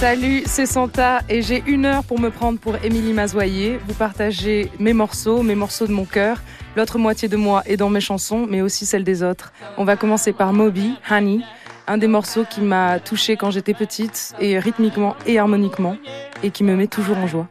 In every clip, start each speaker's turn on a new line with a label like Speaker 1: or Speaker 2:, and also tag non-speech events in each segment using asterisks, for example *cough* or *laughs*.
Speaker 1: Salut, c'est Santa et j'ai une heure pour me prendre pour Émilie Mazoyer. Vous partagez mes morceaux, mes morceaux de mon cœur. L'autre moitié de moi est dans mes chansons, mais aussi celle des autres. On va commencer par Moby, Honey, un des morceaux qui m'a touchée quand j'étais petite, et rythmiquement et harmoniquement, et qui me met toujours en joie.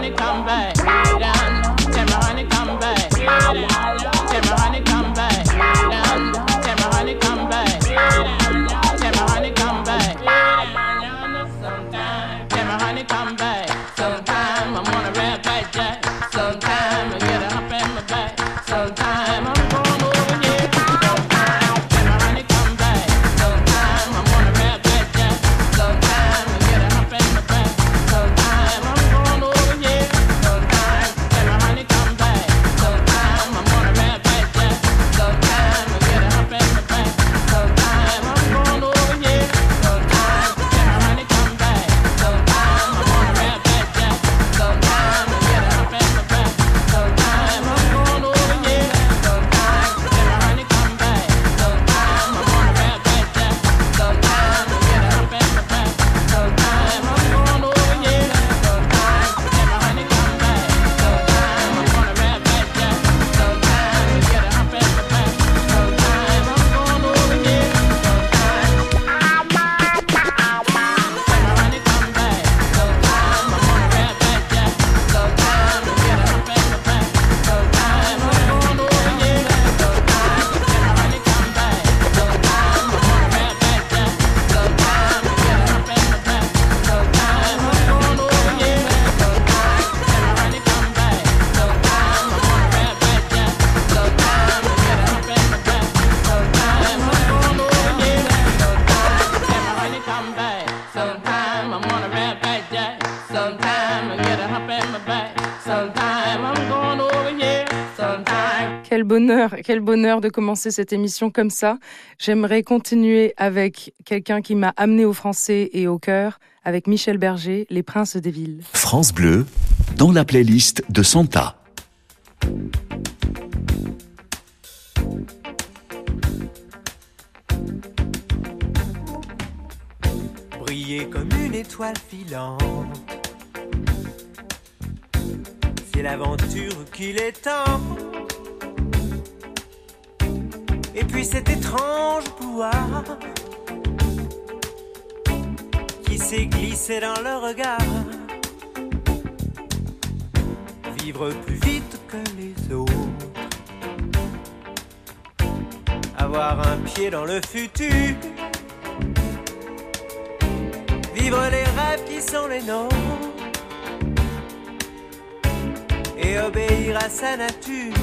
Speaker 1: money come back. Quel bonheur de commencer cette émission comme ça. J'aimerais continuer avec quelqu'un qui m'a amené au français et au cœur, avec Michel Berger, Les Princes des Villes.
Speaker 2: France Bleu, dans la playlist de Santa.
Speaker 3: Briller comme une étoile filante. C'est l'aventure qu'il est temps et puis cet étrange pouvoir qui s'est glissé dans le regard. Vivre plus vite que les autres. Avoir un pied dans le futur. Vivre les rêves qui sont les nôtres. Et obéir à sa nature.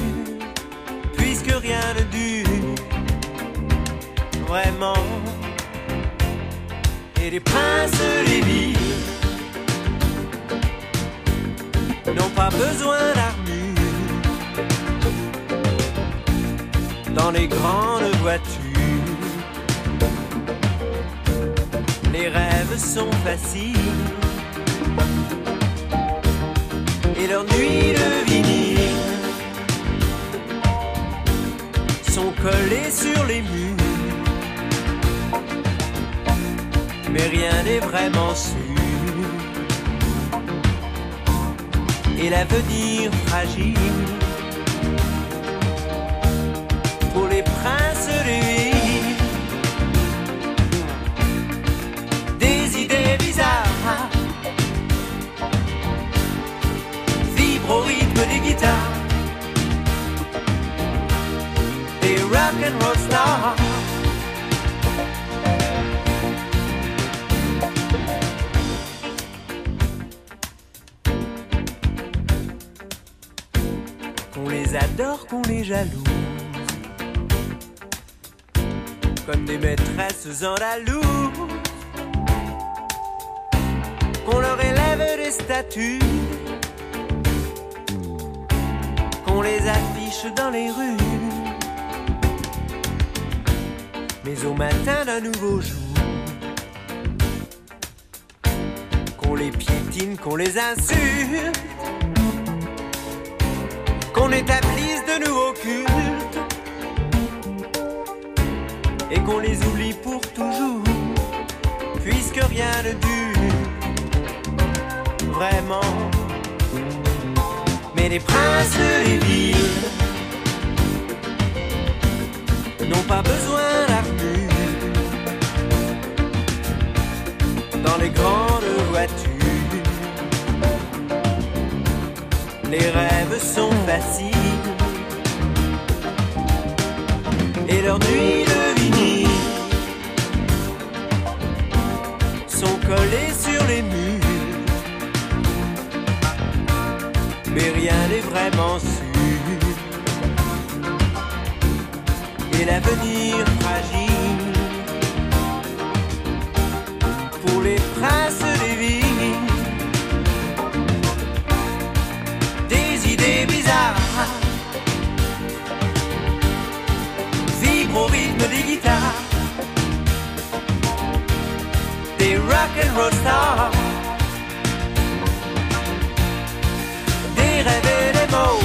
Speaker 3: Puisque rien ne dure vraiment. Et les princes des villes pas besoin d'armure dans les grandes voitures. Les rêves sont faciles et leurs nuits de vinyle sont collées sur les murs. Mais rien n'est vraiment sûr. Et l'avenir fragile pour les princes villes. Des idées bizarres vibrent au rythme des guitares. Des rock and roll stars. Qu'on les adore, qu'on les jalouse. Comme des maîtresses andalouse. Qu'on leur élève des statues. Qu'on les affiche dans les rues. Mais au matin d'un nouveau jour. Qu'on les piétine, qu'on les insulte qu'on établisse de nouveaux cultes et qu'on les oublie pour toujours, puisque rien ne dure vraiment. Mais les princes des villes n'ont pas besoin d'armure dans les grandes voitures. Les sont faciles et leurs nuits de vinyle sont collées sur les murs. Mais rien n'est vraiment sûr. Et l'avenir fragile rock and roll stars des rêves et des mots.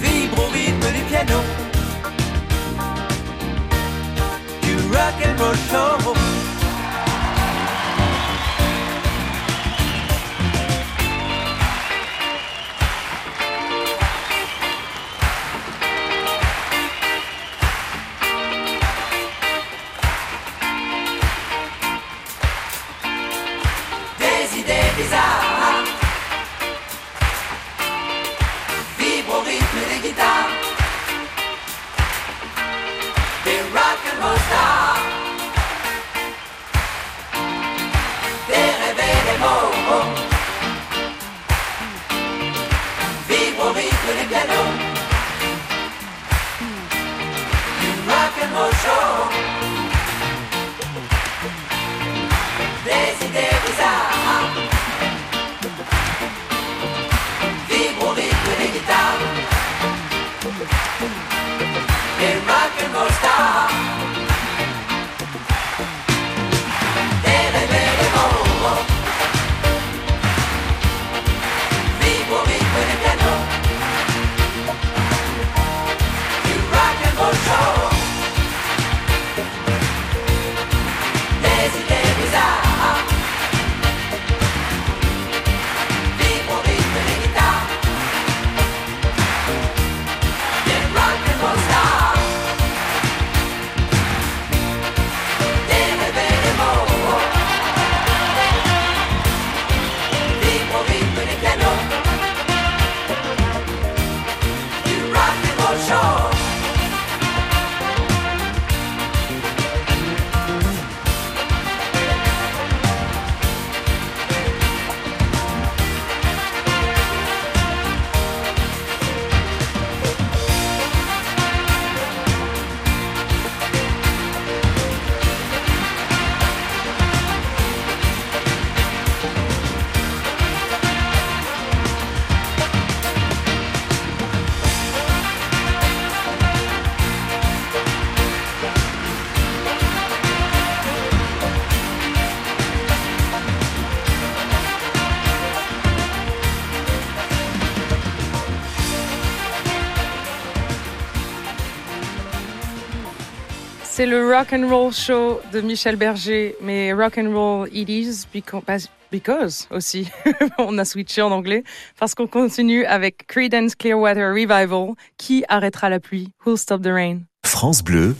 Speaker 3: Vibrent au rythme du piano. Du rock and roll show
Speaker 1: C'est le rock and roll show de Michel Berger, mais rock and roll it is because, aussi. *laughs* on a switché en anglais parce qu'on continue avec Creedence Clearwater Revival. Qui arrêtera la pluie? Who'll stop the rain?
Speaker 2: France Bleu,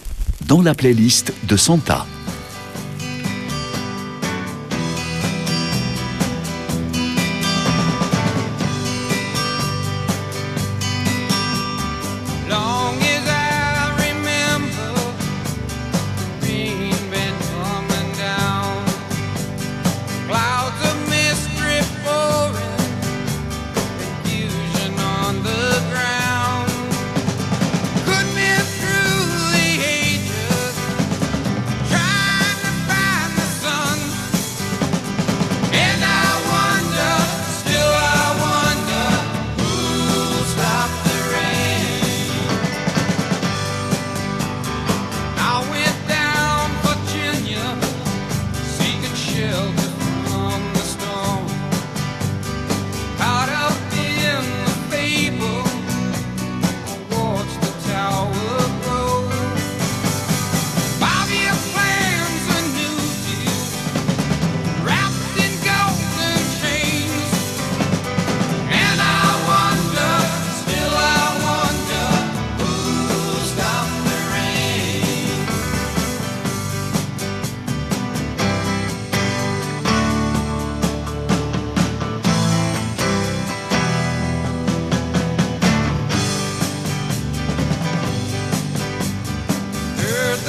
Speaker 2: dans la playlist de Santa.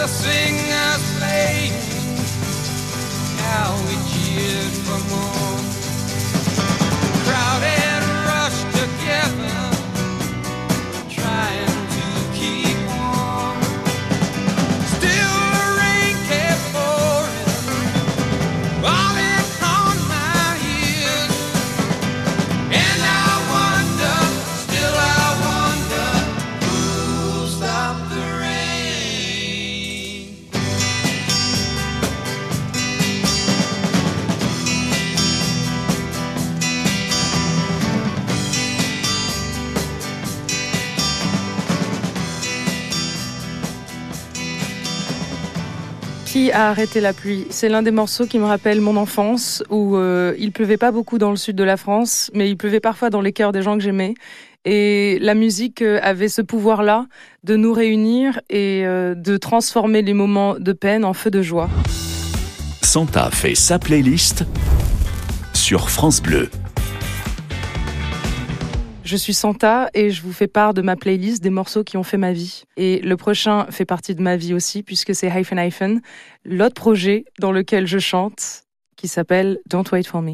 Speaker 1: sing as a arrêté la pluie. C'est l'un des morceaux qui me rappelle mon enfance où euh, il pleuvait pas beaucoup dans le sud de la France, mais il pleuvait parfois dans les cœurs des gens que j'aimais. Et la musique euh, avait ce pouvoir-là de nous réunir et euh, de transformer les moments de peine en feu de joie.
Speaker 2: Santa fait sa playlist sur France Bleu.
Speaker 1: Je suis Santa et je vous fais part de ma playlist des morceaux qui ont fait ma vie. Et le prochain fait partie de ma vie aussi puisque c'est Hyphen Hyphen, l'autre projet dans lequel je chante qui s'appelle Don't Wait For Me.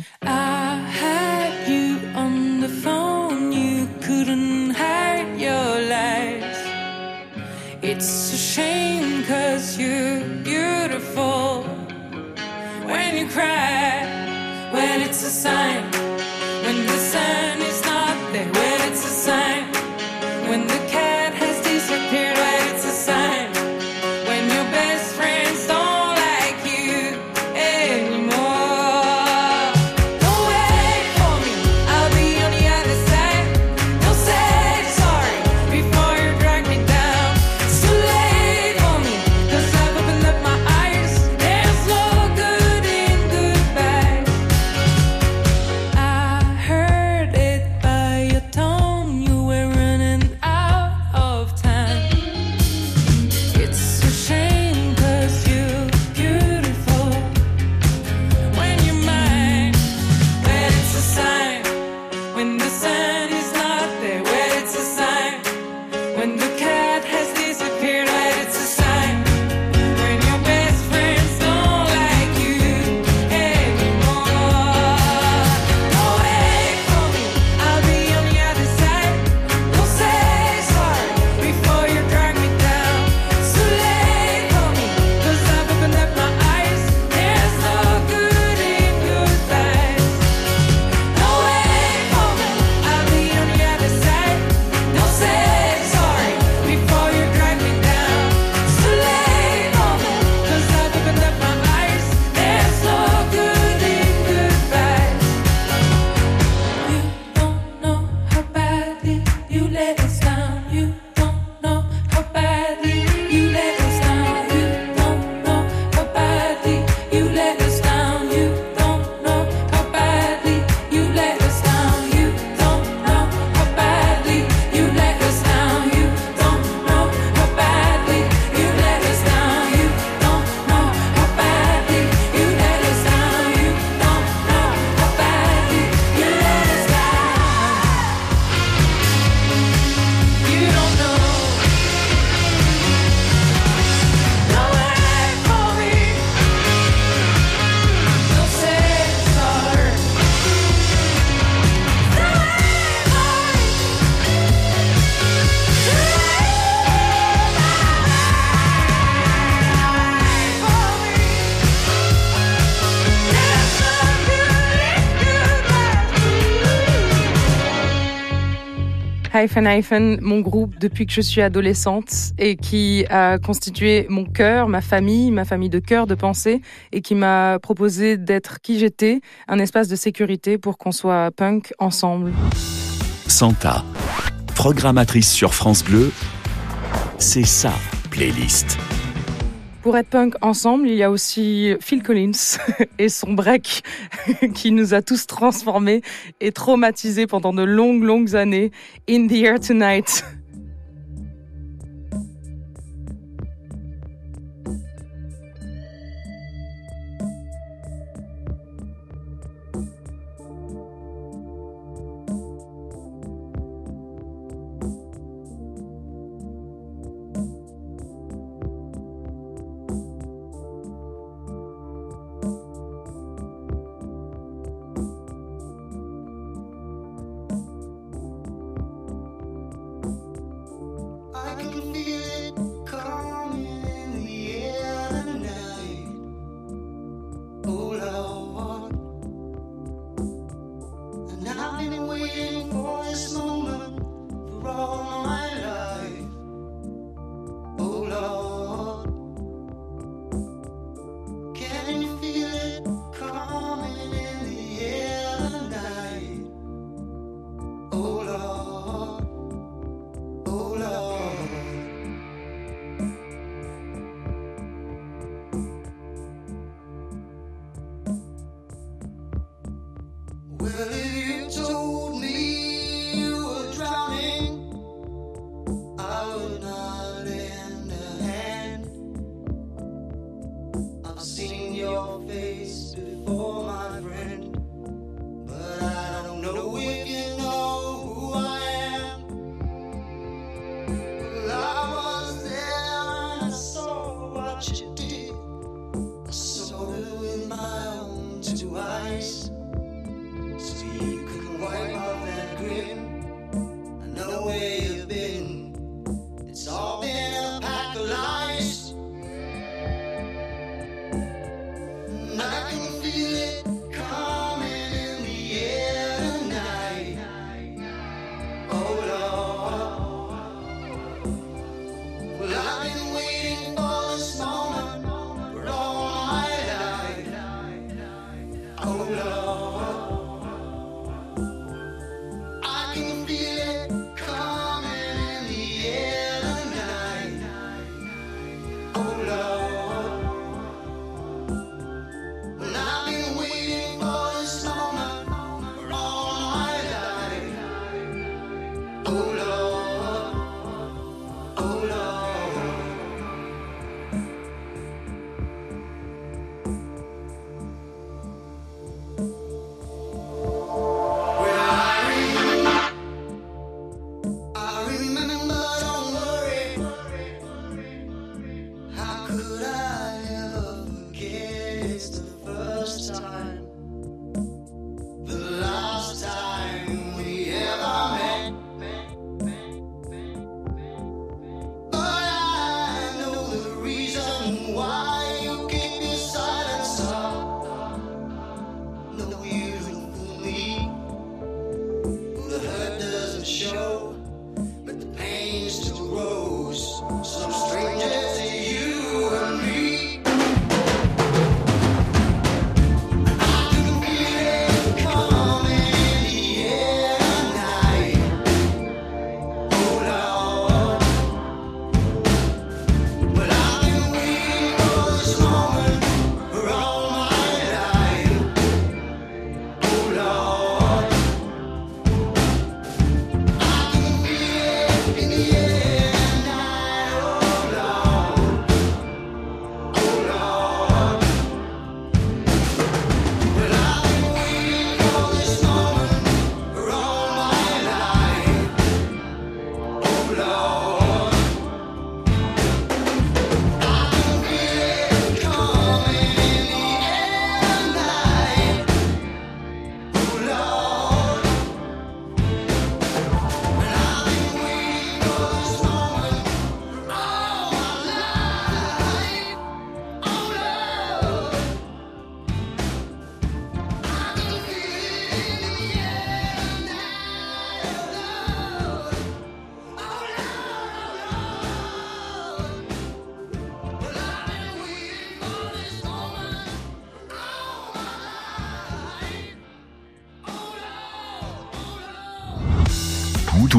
Speaker 1: It's a shame cause you're beautiful when you cry, when it's a sign,
Speaker 4: Hyphen Hyphen, mon groupe depuis que je suis adolescente et qui a constitué mon cœur, ma famille, ma famille de cœur, de pensée et qui m'a proposé d'être qui j'étais, un espace de sécurité pour qu'on soit punk ensemble.
Speaker 5: Santa, programmatrice sur France Bleu, c'est ça, playlist.
Speaker 4: Pour être punk ensemble, il y a aussi Phil Collins *laughs* et son break *laughs* qui nous a tous transformés et traumatisés pendant de longues, longues années. In the Air Tonight.
Speaker 5: I can feel it.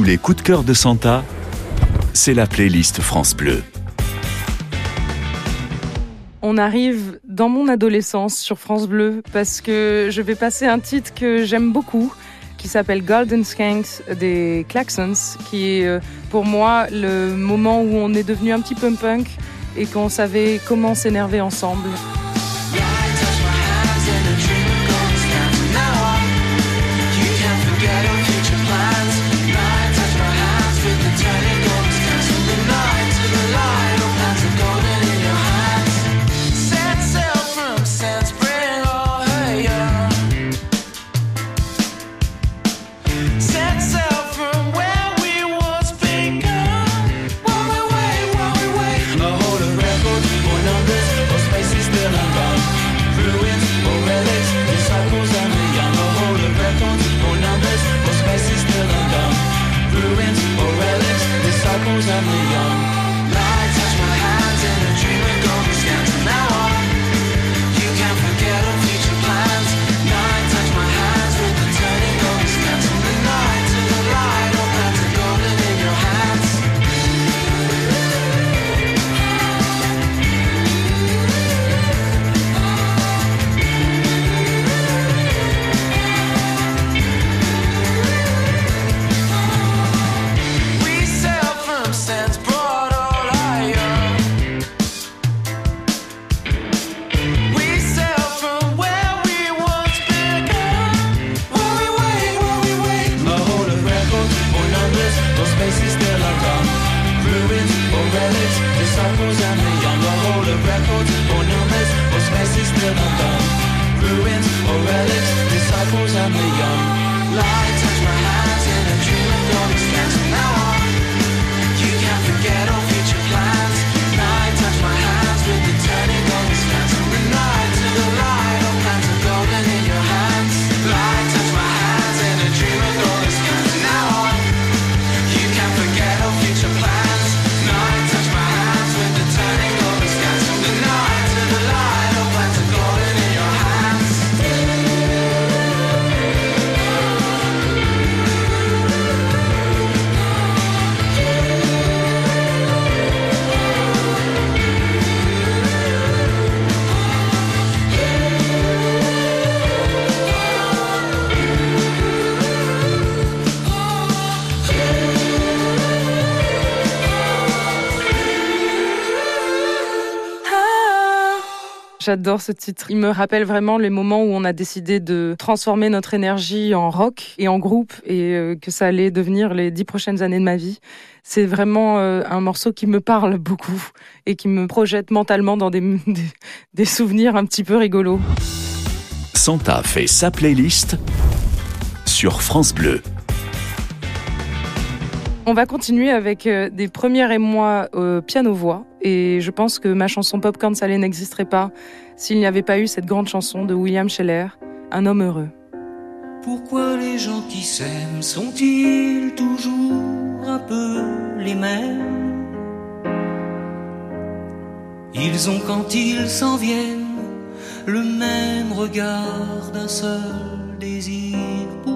Speaker 5: Les coups de cœur de Santa. C'est la playlist France Bleu.
Speaker 6: On arrive dans mon adolescence sur France Bleu parce que je vais passer un titre que j'aime beaucoup qui s'appelle Golden Skanks des Klaxons, qui est euh, pour moi le moment où on est devenu un petit peu punk et qu'on savait comment s'énerver ensemble. J'adore ce titre. Il me rappelle vraiment les moments où on a décidé de transformer notre énergie en rock et en groupe et euh, que ça allait devenir les dix prochaines années de ma vie. C'est vraiment euh, un morceau qui me parle *laughs* beaucoup et qui me projette mentalement dans *laughs* des, des, souvenirs un petit peu rigolos.
Speaker 5: Santa fait sa playlist sur France Bleu.
Speaker 6: On va continuer avec euh, des premières et moi piano-voix. Et je pense que ma chanson Popcorn Salé n'existerait pas s'il n'y avait pas eu cette grande chanson de William Scheller, Un homme heureux.
Speaker 7: Pourquoi les gens qui s'aiment sont-ils toujours un peu les mêmes? Ils ont quand ils s'en viennent le même regard d'un seul désir pour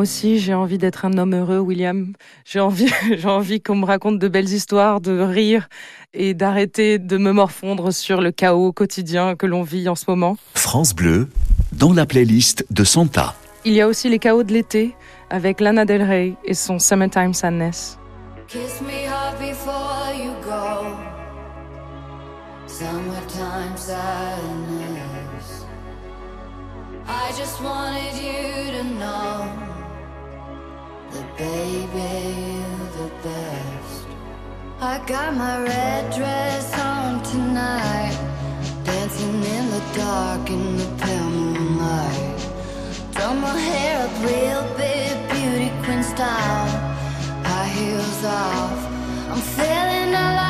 Speaker 1: aussi, j'ai envie d'être un homme heureux, William. J'ai envie, *laughs* j'ai envie qu'on me raconte de belles histoires, de rire et d'arrêter de me morfondre sur le chaos quotidien que l'on vit en ce moment.
Speaker 2: France Bleu, dans la playlist de Santa.
Speaker 1: Il y a aussi les chaos de l'été avec Lana Del Rey et son Summertime Sadness.
Speaker 8: Kiss me hard before you go. Summertime sadness. I just wanted you to know baby you're the best. I got my red dress on tonight, dancing in the dark in the pale moonlight. Done my hair up real big, beauty queen style. High heels off, I'm feeling alive.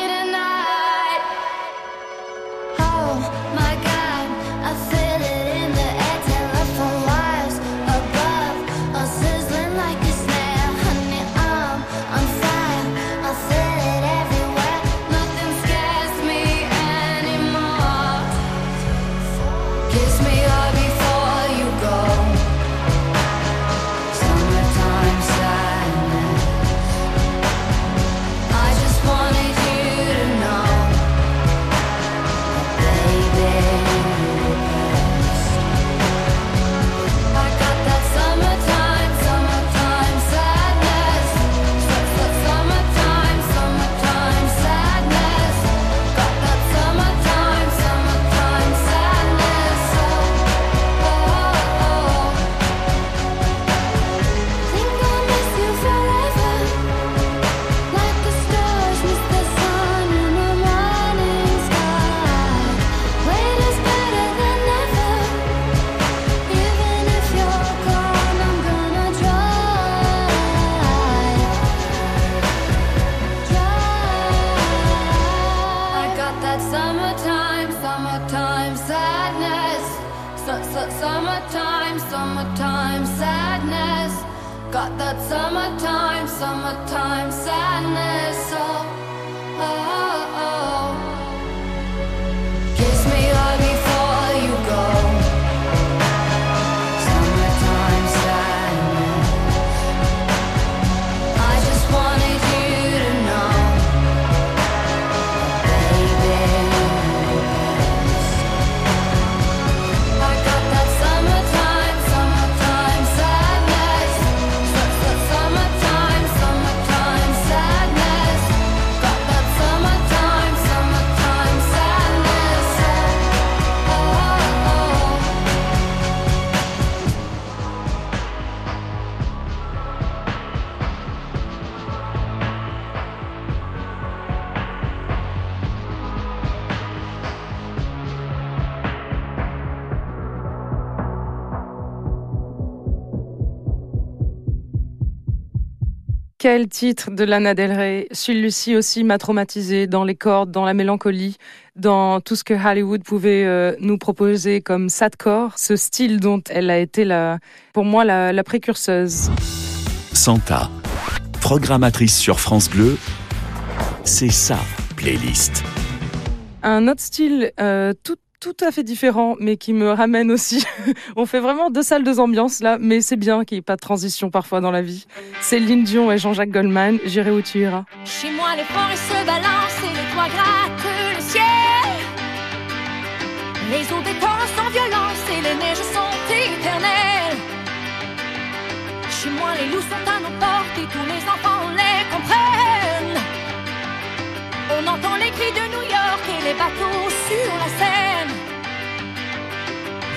Speaker 1: Quel titre de Lana Del Rey Celui-ci aussi m'a traumatisé dans les cordes, dans la mélancolie, dans tout ce que Hollywood pouvait euh, nous proposer comme sadcore, ce style dont elle a été la, pour moi la, la précurseuse.
Speaker 2: Santa, programmatrice sur France Bleu, c'est sa playlist.
Speaker 1: Un autre style euh, tout tout à fait différent, mais qui me ramène aussi. *laughs* On fait vraiment deux salles, deux ambiances là, mais c'est bien qu'il n'y ait pas de transition parfois dans la vie. Lynn Dion et Jean-Jacques Goldman. J'irai où tu iras.
Speaker 9: Chez moi, les forêts se balancent et les toits grattent le ciel. Les eaux des torrents sans violence et les neiges sont éternelles. Chez moi, les loups sont à nos portes et tous les enfants les comprennent. On entend les cris de New York et les bateaux sur la Seine.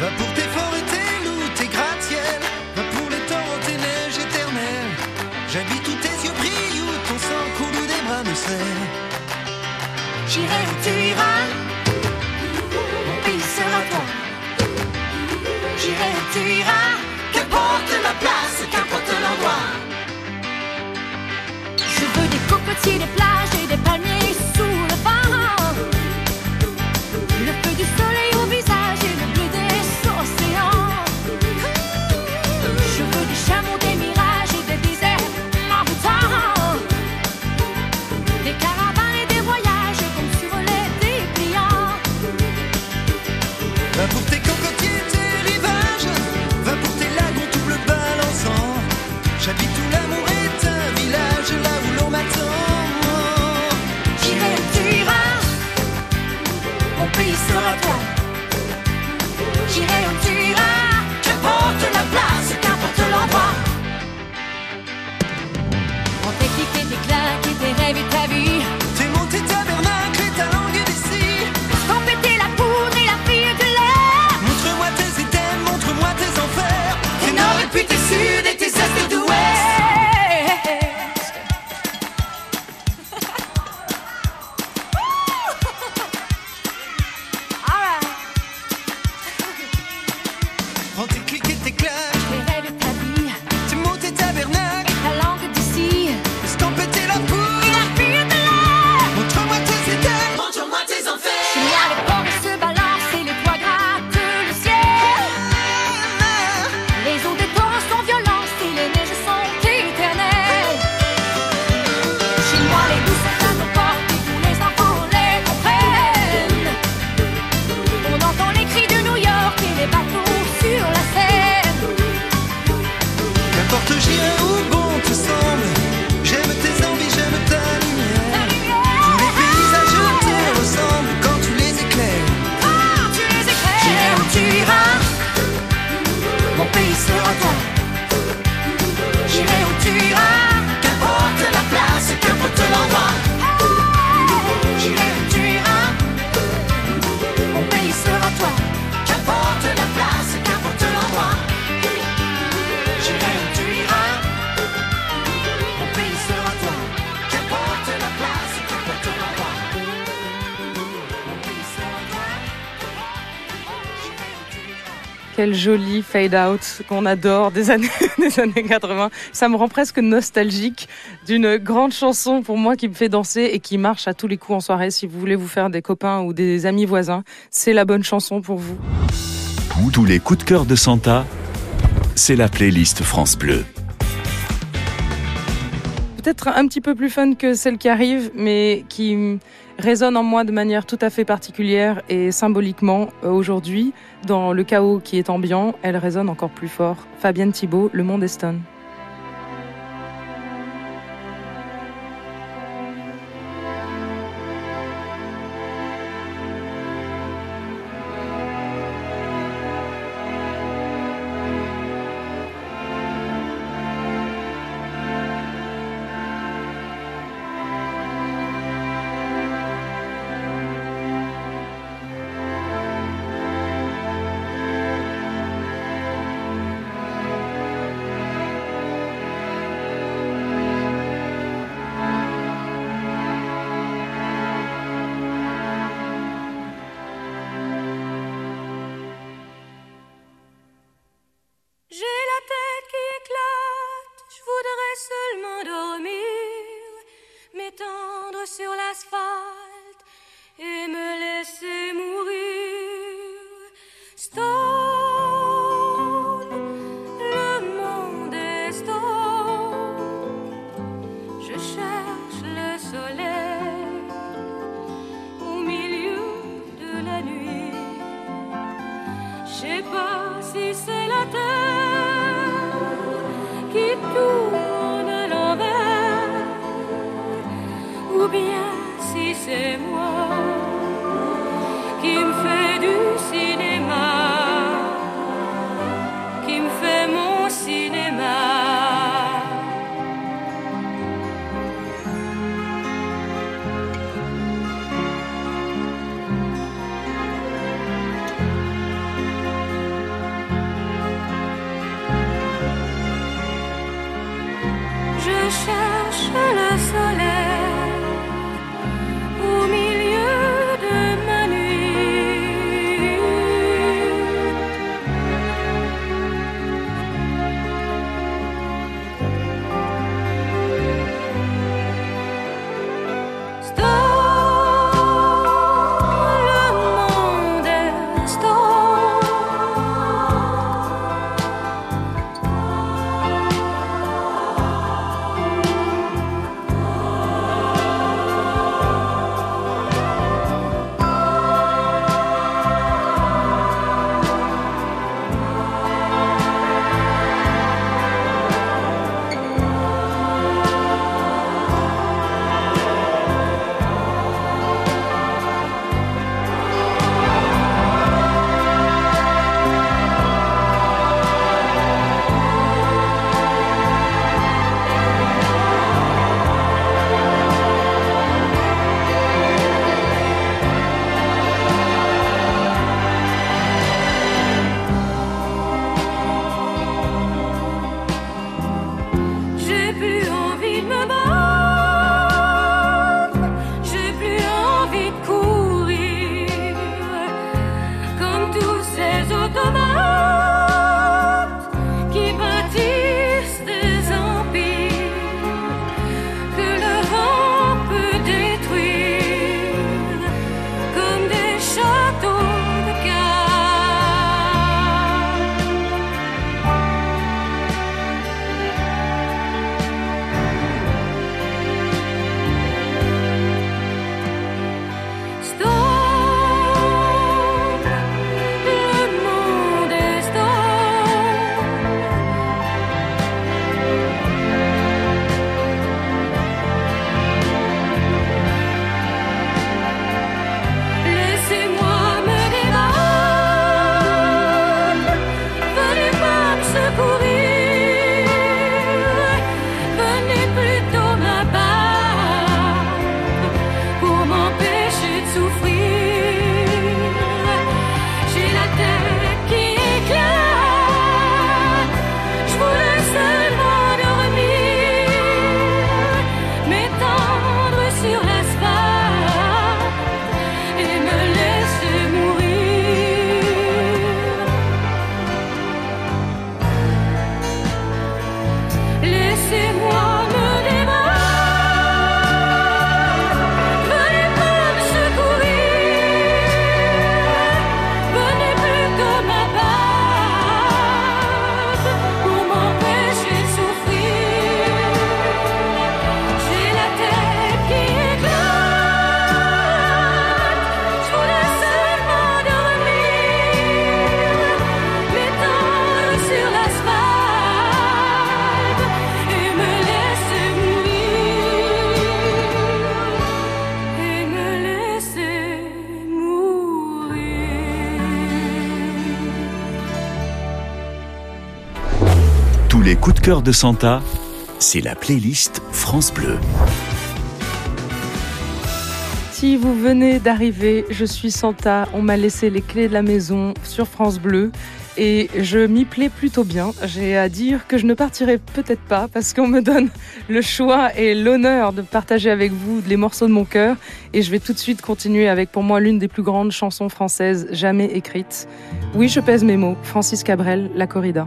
Speaker 10: Va pour tes forêts, tes loups, tes gratte-ciel. Va pour les torrents, tes neiges éternelles. J'habite où tes yeux brillent, où ton sang coule, des bras me serrent.
Speaker 9: J'irai tu iras, mon pays sera toi. J'irai tu iras, qu'importe la place, qu'importe l'endroit. Je veux des cocotiers, des plages et des palmiers
Speaker 1: joli fade-out qu'on adore des années, *laughs* des années 80. Ça me rend presque nostalgique d'une grande chanson pour moi qui me fait danser et qui marche à tous les coups en soirée. Si vous voulez vous faire des copains ou des amis voisins, c'est la bonne chanson pour vous.
Speaker 2: Tous les coups de cœur de Santa, c'est la playlist France Bleu
Speaker 11: peut-être un petit peu plus fun que celle qui arrive, mais qui résonne en moi de manière tout à fait particulière et symboliquement euh, aujourd'hui. Dans le chaos qui est ambiant, elle résonne encore plus fort. Fabienne Thibault, Le Monde
Speaker 2: Eston. Cœur de Santa, c'est la playlist France Bleu.
Speaker 1: Si vous venez d'arriver, je suis Santa, on m'a laissé les clés de la maison sur France Bleu et je m'y plais plutôt bien. J'ai à dire que je ne partirai peut-être pas parce qu'on me donne le choix et l'honneur de partager avec vous les morceaux de mon cœur et je vais tout de suite continuer avec pour moi l'une des plus grandes chansons françaises jamais écrites. Oui, je pèse mes mots, Francis Cabrel, La Corrida.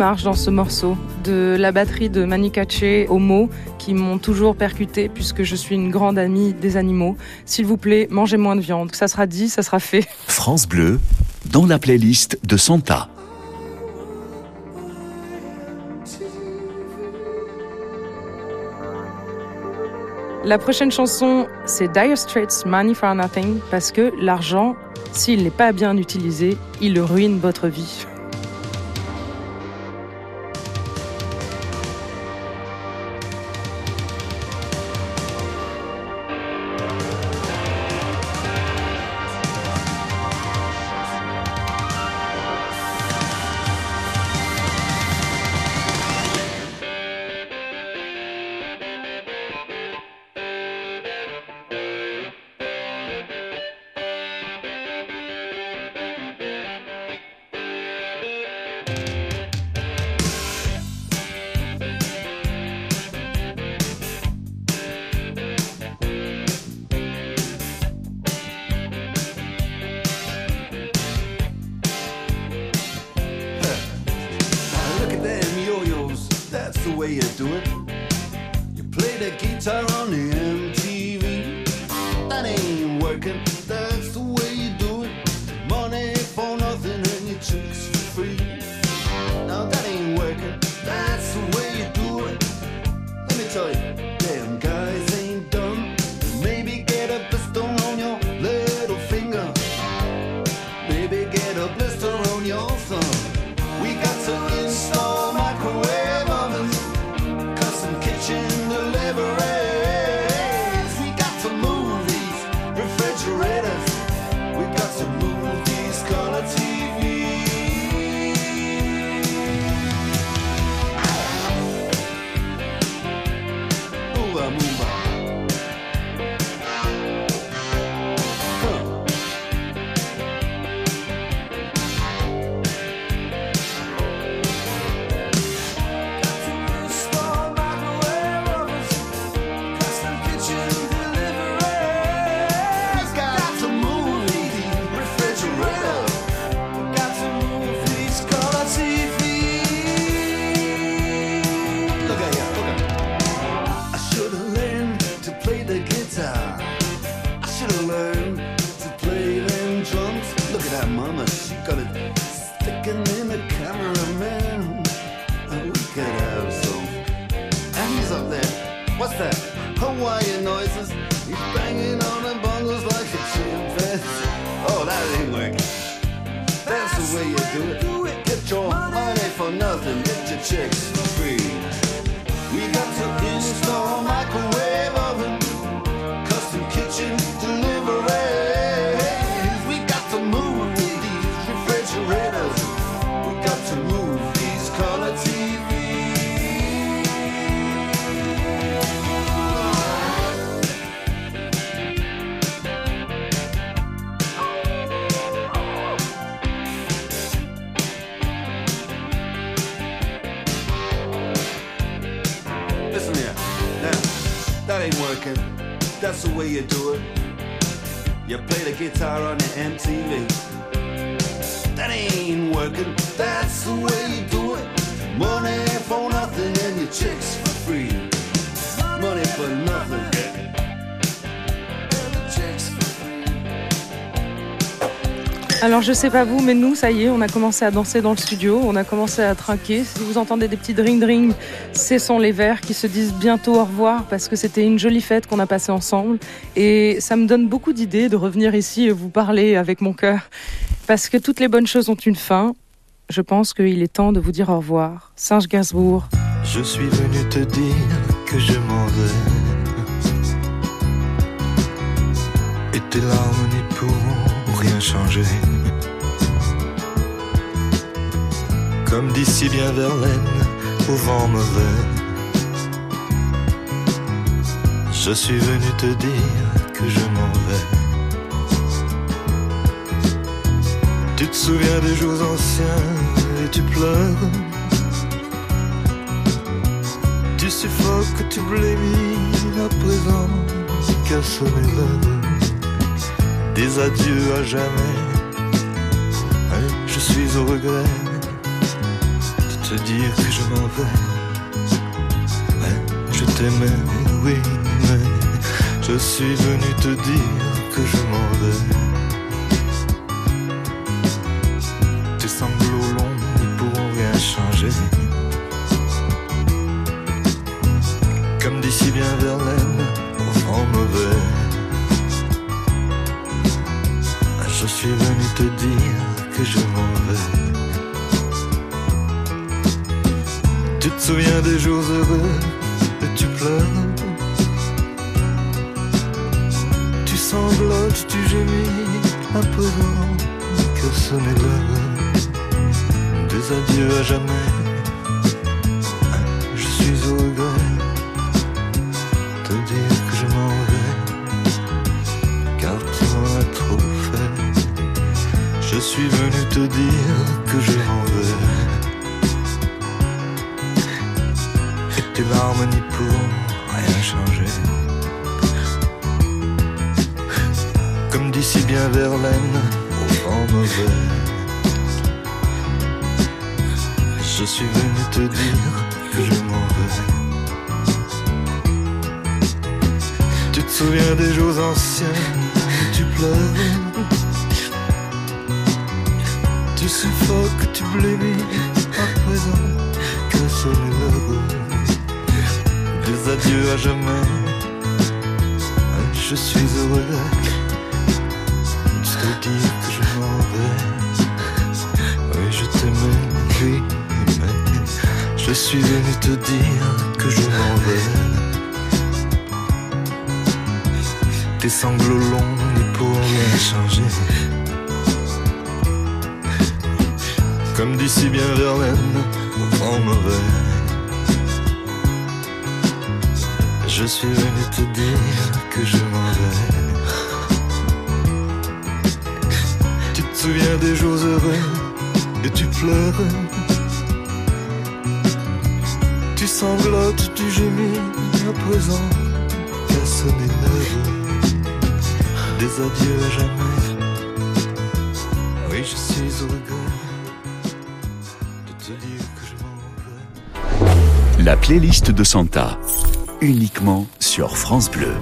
Speaker 1: Marche dans ce morceau, de la batterie de Manicace aux mots qui m'ont toujours percuté puisque je suis une grande amie des animaux. S'il vous plaît, mangez moins de viande. Ça sera dit, ça sera fait. *laughs*
Speaker 2: France Bleu, dans la playlist de Santa.
Speaker 1: La prochaine chanson, c'est Dire Straits Money for Nothing parce que l'argent, s'il n'est pas bien utilisé, il ruine votre vie. *laughs*
Speaker 12: working, that's the way you do it. Money for nothing and your chicks for free. Now that ain't working, that's the way you do it. Let me tell you, way you do it. Get your money for nothing. Get your chicks guitar on the MTV.
Speaker 1: Alors je sais pas vous, mais nous, ça y est, on a commencé à danser dans le studio, on a commencé à trinquer. Si vous entendez des petits dring dring, ce sont les verres qui se disent bientôt au revoir parce que c'était une jolie fête qu'on a passée ensemble. Et ça me donne beaucoup d'idées de revenir ici et vous parler avec mon cœur. Parce que toutes les bonnes choses ont une fin. Je pense qu'il est temps de vous dire au revoir. Singe Gainsbourg.
Speaker 13: Je suis venu te dire que je m'en vais. Et tes larmes n'y pourront rien changer. Comme dit si bien Verlaine, au vent mauvais. Je suis venu te dire que je m'en vais. Tu te souviens des jours anciens et tu pleures. Tu suffoques, tu blémis à présent sonner l'heure des adieux à jamais. Et je suis au regret te dire que je m'en vais. Je t'aimais, oui, mais je suis venu te dire que je m'en vais. Tes sanglots longs ne pourront rien changer. Comme d'ici bien Verlaine, au mauvais. Je suis venu te dire que je m'en vais. Souviens des jours heureux et tu pleures. Tu sanglotes, tu gémis à présent que ce n'est l'heure des adieux à jamais. Je suis au regret de dire que je m'en vais, car tu m'en trop fait. Je suis venu te dire que je m'en vais. Larmes n'y pourront rien changer. Comme dit si bien Verlaine, au vent mauvais. Je suis venu te dire que je m'en vais. Tu te souviens des jours anciens où tu pleures? Tu suffoques, tu blêmis à présent que sonne l'heure des adieux à jamais. Je suis heureux de te dire que je m'en vais. Oui, je t'aimais, mais je suis venu te dire que je m'en vais. Tes sanglots longs n'y pourront rien changer. Comme dit si bien Verlaine, au vent mauvais. Je suis venu te dire que je m'en vais. Tu te souviens des jours heureux et tu pleures. Tu sanglotes, tu gémis à présent qu'à sonner l'heure des adieux à jamais. Oui, je suis au regret de te dire que je m'en vais.
Speaker 2: La playlist de Santa, uniquement sur France Bleu.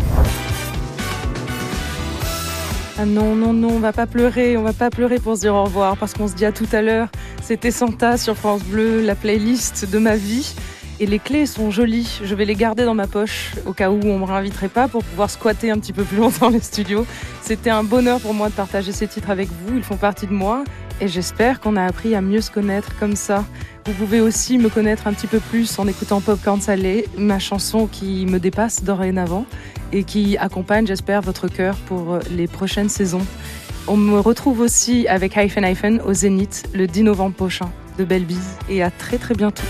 Speaker 1: Ah non, non, non, on va pas pleurer, on va pas pleurer pour se dire au revoir parce qu'on se dit à tout à l'heure. C'était Santa sur France Bleu, la playlist de ma vie. Et les clés sont jolies, je vais les garder dans ma poche au cas où on me réinviterait pas pour pouvoir squatter un petit peu plus longtemps les studios. C'était un bonheur pour moi de partager ces titres avec vous, ils font partie de moi et j'espère qu'on a appris à mieux se connaître comme ça. Vous pouvez aussi me connaître un petit peu plus en écoutant Popcorn Salé, ma chanson qui me dépasse dorénavant et qui accompagne, j'espère, votre cœur pour les prochaines saisons. On me retrouve aussi avec Hyphen Hyphen au Zénith le 10 novembre prochain. De belles bises et à très très bientôt.